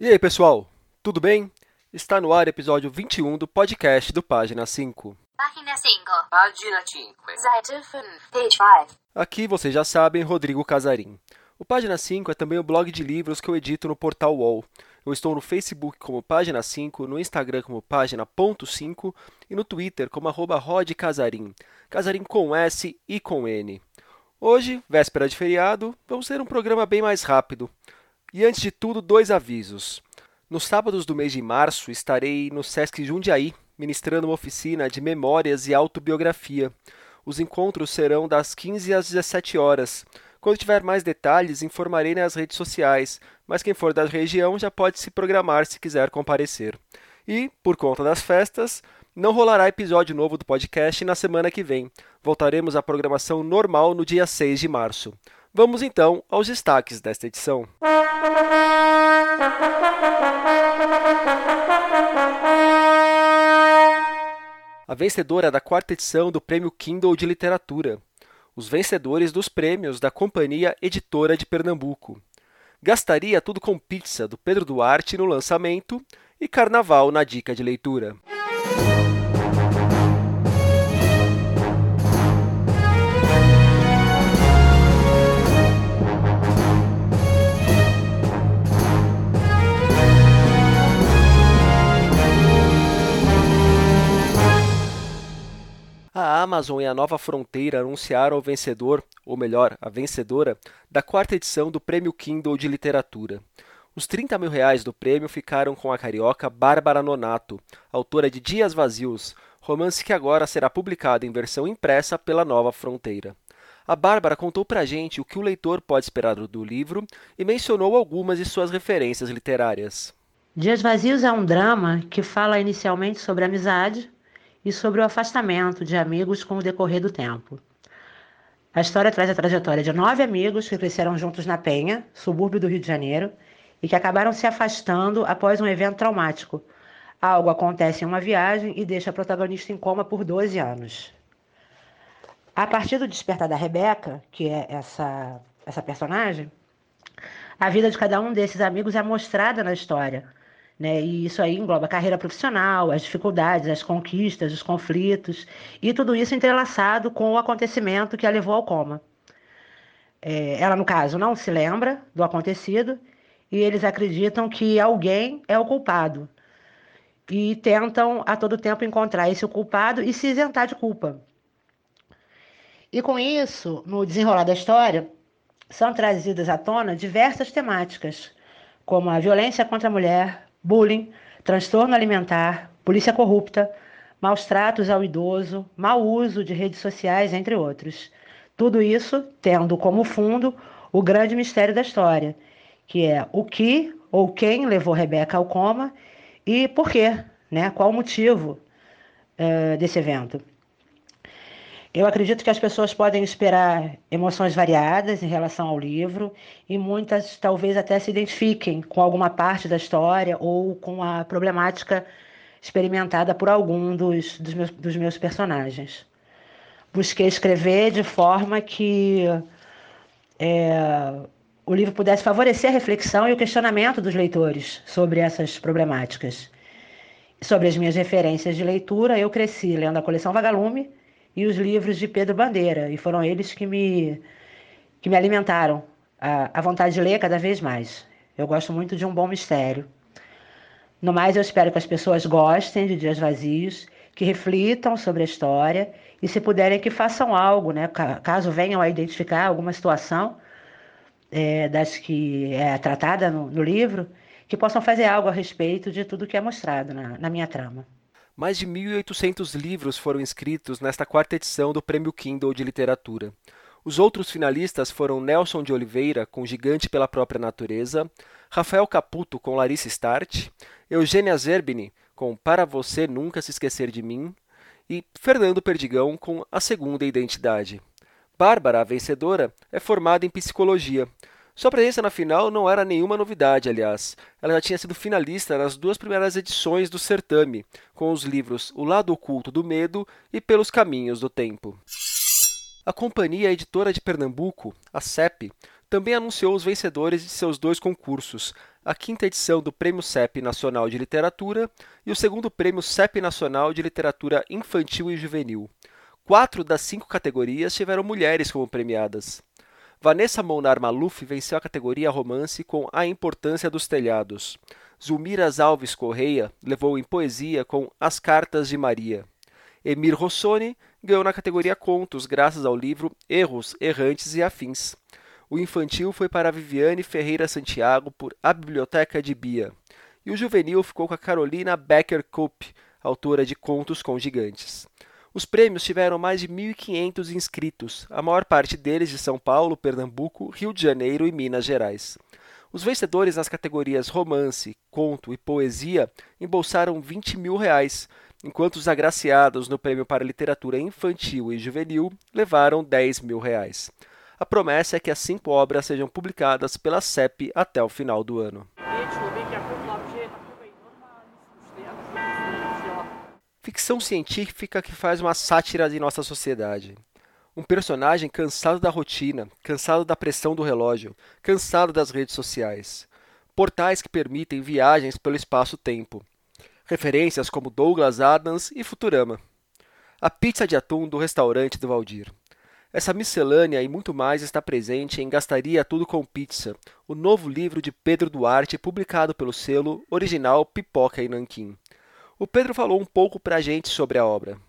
E aí, pessoal? Tudo bem? Está no ar o episódio 21 do podcast do Página 5. Página 5. Página 5. Seite 5. Page 5. Aqui, vocês já sabem, Rodrigo Casarim. O Página 5 é também o blog de livros que eu edito no portal UOL. Eu estou no Facebook como Página 5, no Instagram como Página.5 e no Twitter como arroba Casarim. Casarim com S e com N. Hoje, véspera de feriado, vamos ter um programa bem mais rápido. E antes de tudo, dois avisos. Nos sábados do mês de março, estarei no Sesc Jundiaí, ministrando uma oficina de memórias e autobiografia. Os encontros serão das 15 às 17 horas. Quando tiver mais detalhes, informarei nas redes sociais, mas quem for da região já pode se programar se quiser comparecer. E, por conta das festas, não rolará episódio novo do podcast na semana que vem. Voltaremos à programação normal no dia 6 de março. Vamos então aos destaques desta edição. A vencedora da quarta edição do Prêmio Kindle de Literatura. Os vencedores dos prêmios da Companhia Editora de Pernambuco. Gastaria tudo com pizza do Pedro Duarte no lançamento e Carnaval na dica de leitura. A Amazon e a Nova Fronteira anunciaram o vencedor, ou melhor, a vencedora, da quarta edição do Prêmio Kindle de Literatura. Os 30 mil reais do prêmio ficaram com a carioca Bárbara Nonato, autora de Dias Vazios, romance que agora será publicado em versão impressa pela Nova Fronteira. A Bárbara contou pra gente o que o leitor pode esperar do livro e mencionou algumas de suas referências literárias. Dias Vazios é um drama que fala inicialmente sobre amizade, e sobre o afastamento de amigos com o decorrer do tempo. A história traz a trajetória de nove amigos que cresceram juntos na Penha, subúrbio do Rio de Janeiro, e que acabaram se afastando após um evento traumático. Algo acontece em uma viagem e deixa a protagonista em coma por 12 anos. A partir do despertar da Rebeca, que é essa, essa personagem, a vida de cada um desses amigos é mostrada na história, né? E isso aí engloba a carreira profissional, as dificuldades, as conquistas, os conflitos, e tudo isso entrelaçado com o acontecimento que a levou ao coma. É, ela, no caso, não se lembra do acontecido e eles acreditam que alguém é o culpado. E tentam a todo tempo encontrar esse culpado e se isentar de culpa. E com isso, no desenrolar da história, são trazidas à tona diversas temáticas, como a violência contra a mulher, bullying, transtorno alimentar, polícia corrupta, maus tratos ao idoso, mau uso de redes sociais, entre outros. Tudo isso tendo como fundo o grande mistério da história, que é o que ou quem levou Rebeca ao coma e por quê, né? qual o motivo uh, desse evento. Eu acredito que as pessoas podem esperar emoções variadas em relação ao livro e muitas talvez até se identifiquem com alguma parte da história ou com a problemática experimentada por algum dos, dos, meus, dos meus personagens. Busquei escrever de forma que é, o livro pudesse favorecer a reflexão e o questionamento dos leitores sobre essas problemáticas. Sobre as minhas referências de leitura, eu cresci lendo a coleção Vagalume e os livros de Pedro Bandeira, e foram eles que me, que me alimentaram a, a vontade de ler cada vez mais. Eu gosto muito de um bom mistério. No mais, eu espero que as pessoas gostem de Dias Vazios, que reflitam sobre a história e, se puderem, que façam algo, né? caso venham a identificar alguma situação é, das que é tratada no, no, livro, que possam fazer algo a respeito de tudo que é mostrado na, na minha trama. Mais de 1.800 livros foram inscritos nesta quarta edição do Prêmio Kindle de Literatura. Os outros finalistas foram Nelson de Oliveira, com Gigante pela Própria Natureza, Rafael Caputo, com Larissa Start, Eugênia Zerbini, com Para Você Nunca Se Esquecer de Mim, e Fernando Perdigão, com A Segunda Identidade. Bárbara, a vencedora, é formada em psicologia sua presença na final não era nenhuma novidade, aliás. Ela já tinha sido finalista nas duas primeiras edições do certame, com os livros O Lado Oculto do Medo e Pelos Caminhos do Tempo. A Companhia Editora de Pernambuco, a CEP, também anunciou os vencedores de seus dois concursos, a quinta edição do Prêmio CEP Nacional de Literatura e o segundo Prêmio CEP Nacional de Literatura Infantil e Juvenil. Quatro das cinco categorias tiveram mulheres como premiadas. Vanessa Monar Maluf venceu a categoria romance com A Importância dos Telhados. Zulmiras Alves Correia levou em poesia com As Cartas de Maria. Emir Rossoni ganhou na categoria Contos, graças ao livro Erros, Errantes e Afins. O infantil foi para Viviane Ferreira Santiago por A Biblioteca de Bia. E o juvenil ficou com a Carolina Becker Coop, autora de Contos com Gigantes. Os prêmios tiveram mais de 1.500 inscritos, a maior parte deles de São Paulo, Pernambuco, Rio de Janeiro e Minas Gerais. Os vencedores nas categorias romance, conto e poesia embolsaram 20 mil reais, enquanto os agraciados no Prêmio para Literatura Infantil e Juvenil levaram 10 mil reais. A promessa é que as cinco obras sejam publicadas pela CEP até o final do ano. Ficção científica que faz uma sátira de nossa sociedade. Um personagem cansado da rotina, cansado da pressão do relógio, cansado das redes sociais. Portais que permitem viagens pelo espaço-tempo. Referências como Douglas Adams e Futurama. A pizza de atum do restaurante do Valdir. Essa miscelânea e muito mais está presente em Gastaria Tudo com Pizza, o novo livro de Pedro Duarte publicado pelo selo original Pipoca e Nanquim. O Pedro falou um pouco para a gente sobre a obra.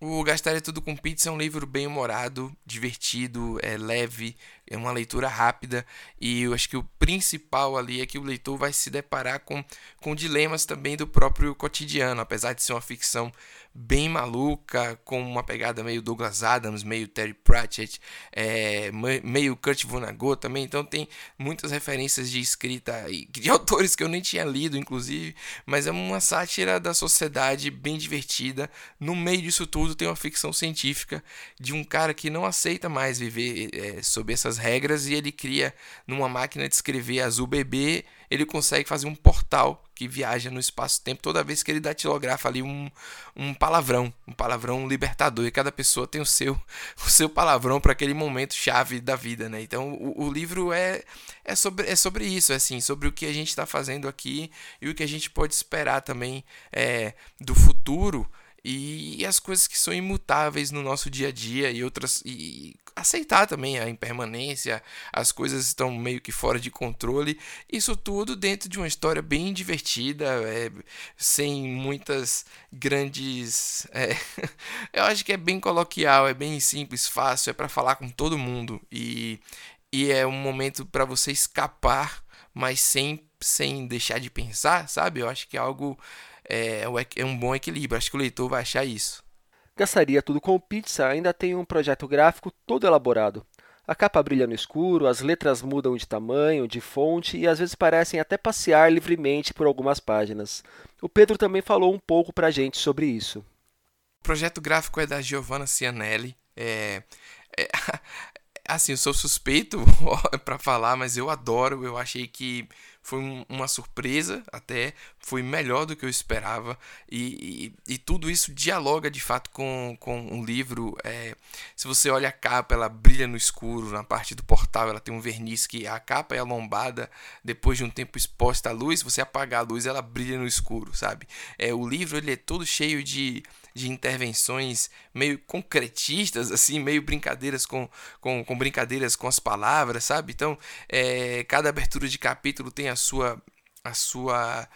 O Gastaria Tudo com Pizza é um livro bem humorado, divertido, é leve, é uma leitura rápida e eu acho que o principal ali é que o leitor vai se deparar com, com dilemas também do próprio cotidiano, apesar de ser uma ficção bem maluca, com uma pegada meio Douglas Adams, meio Terry Pratchett, é, meio Kurt Vonnegut também, então tem muitas referências de escrita de autores que eu nem tinha lido, inclusive, mas é uma sátira da sociedade bem divertida. No meio disso tudo tem uma ficção científica de um cara que não aceita mais viver é, sob essas regras e ele cria numa máquina de escrever azul bebê, ele consegue fazer um portal que viaja no espaço-tempo toda vez que ele datilografa ali um, um palavrão, um palavrão libertador, e cada pessoa tem o seu o seu palavrão para aquele momento chave da vida, né? Então o, o, livro é, é, sobre, é sobre isso, é assim, sobre o que a gente está fazendo aqui e o que a gente pode esperar também é, do futuro e, as coisas que são imutáveis no nosso dia a dia e outras e aceitar também a impermanência, as coisas estão meio que fora de controle, isso tudo dentro de uma história bem divertida, é, sem muitas grandes, é, eu acho que é bem coloquial, é bem simples, fácil, é para falar com todo mundo e e é um momento para você escapar, mas sem sem deixar de pensar, sabe? Eu acho que é algo é, é um bom equilíbrio. Acho que o leitor vai achar isso. Gastaria Tudo com Pizza ainda tem um projeto gráfico todo elaborado. A capa brilha no escuro, as letras mudam de tamanho, de fonte e às vezes parecem até passear livremente por algumas páginas. O Pedro também falou um pouco para a gente sobre isso. O projeto gráfico é da Giovanna Cianelli. É, é, assim, eu sou suspeito para falar, mas eu adoro. Eu achei que foi um, uma surpresa até, foi melhor do que eu esperava e, e, e, tudo isso dialoga de fato com, com um livro. É, se você olha a capa, ela brilha no escuro, na parte do portal ela tem um verniz que a capa é a lombada, depois de um tempo exposta à luz, você apagar a luz, ela brilha no escuro, sabe? É, o livro ele é todo cheio de de intervenções meio concretistas, assim, meio brincadeiras com, com, com brincadeiras com as palavras, sabe? Então, é, cada abertura de capítulo tem a sua a sua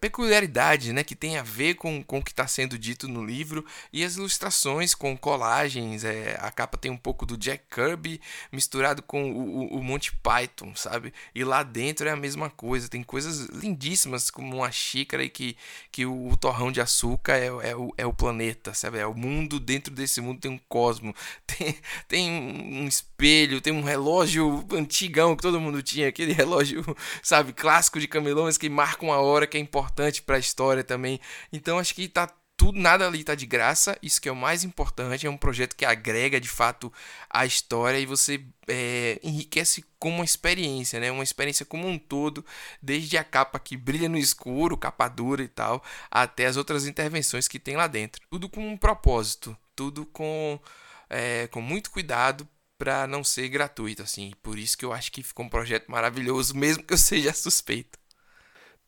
peculiaridade né, que tem a ver com, com o que está sendo dito no livro e as ilustrações com colagens. É, a capa tem um pouco do Jack Kirby misturado com o, o, Monty Python, sabe? E lá dentro é a mesma coisa. Tem coisas lindíssimas como uma xícara e que, que o, o torrão de açúcar é, é, o, é o planeta, sabe? É o mundo. Dentro desse mundo tem um cosmo, tem, tem um espelho, tem um relógio antigão que todo mundo tinha, aquele relógio, sabe, clássico de camelões que marca uma hora que é importante para a história também. Então acho que tá tudo, nada ali tá de graça, isso que é o mais importante, é um projeto que agrega de fato a história e você é, enriquece com uma experiência, né? Uma experiência como um todo, desde a capa que brilha no escuro, capa dura e tal, até as outras intervenções que tem lá dentro. Tudo com um propósito, tudo com é, com muito cuidado para não ser gratuito, assim. Por isso que eu acho que ficou um projeto maravilhoso, mesmo que eu seja suspeito.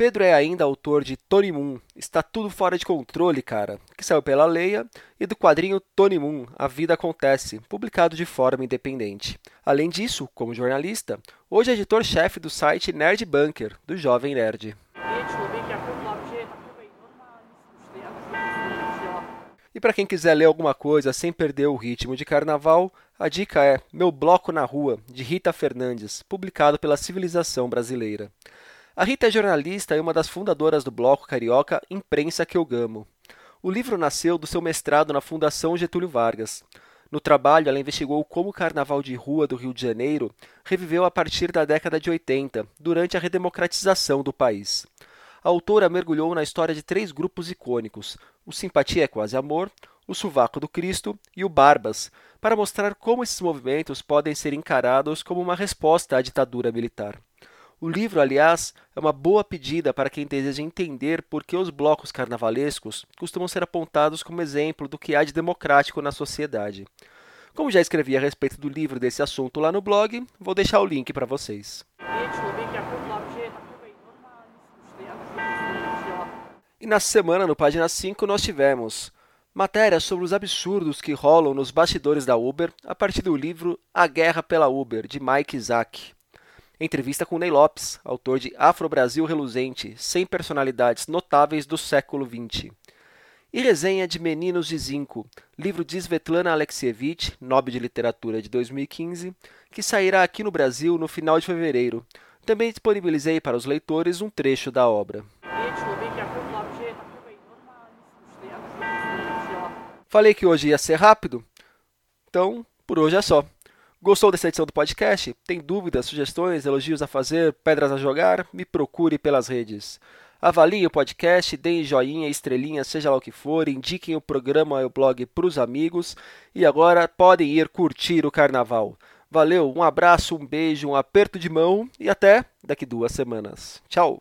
Pedro é ainda autor de Tony Moon, Está Tudo Fora de Controle, cara, que saiu pela Leia, e do quadrinho Tony Moon, A Vida Acontece, publicado de forma independente. Além disso, como jornalista, hoje é editor-chefe do site Nerd Bunker, do Jovem Nerd. E para quem quiser ler alguma coisa sem perder o ritmo de carnaval, a dica é Meu Bloco na Rua, de Rita Fernandes, publicado pela Civilização Brasileira. A Rita é jornalista e uma das fundadoras do bloco carioca Imprensa que eu gamo. O livro nasceu do seu mestrado na Fundação Getúlio Vargas. No trabalho, ela investigou como o carnaval de rua do Rio de Janeiro reviveu a partir da década de 80, durante a redemocratização do país. A autora mergulhou na história de três grupos icônicos: o Simpatia é Quase Amor, o Sovaco do Cristo e o Barbas, para mostrar como esses movimentos podem ser encarados como uma resposta à ditadura militar. O livro, aliás, é uma boa pedida para quem deseja entender por que os blocos carnavalescos costumam ser apontados como exemplo do que há de democrático na sociedade. Como já escrevi a respeito do livro desse assunto lá no blog, vou deixar o link para vocês. E na semana, no página 5, nós tivemos matérias sobre os absurdos que rolam nos bastidores da Uber a partir do livro A Guerra pela Uber, de Mike Isaac. Entrevista com Ney Lopes, autor de Afro Brasil Reluzente, 100 personalidades notáveis do século XX. E resenha de Meninos de Zinco, livro de Svetlana Alexievich, Nobel de Literatura de 2015, que sairá aqui no Brasil no final de fevereiro. Também disponibilizei para os leitores um trecho da obra. Falei que hoje ia ser rápido, então por hoje é só. Gostou dessa edição do podcast? Tem dúvidas, sugestões, elogios a fazer, pedras a jogar? Me procure pelas redes. Avaliem o podcast, deem joinha, estrelinha, seja lá o que for, indiquem o programa e o blog para os amigos e agora podem ir curtir o carnaval. Valeu, um abraço, um beijo, um aperto de mão e até daqui duas semanas. Tchau!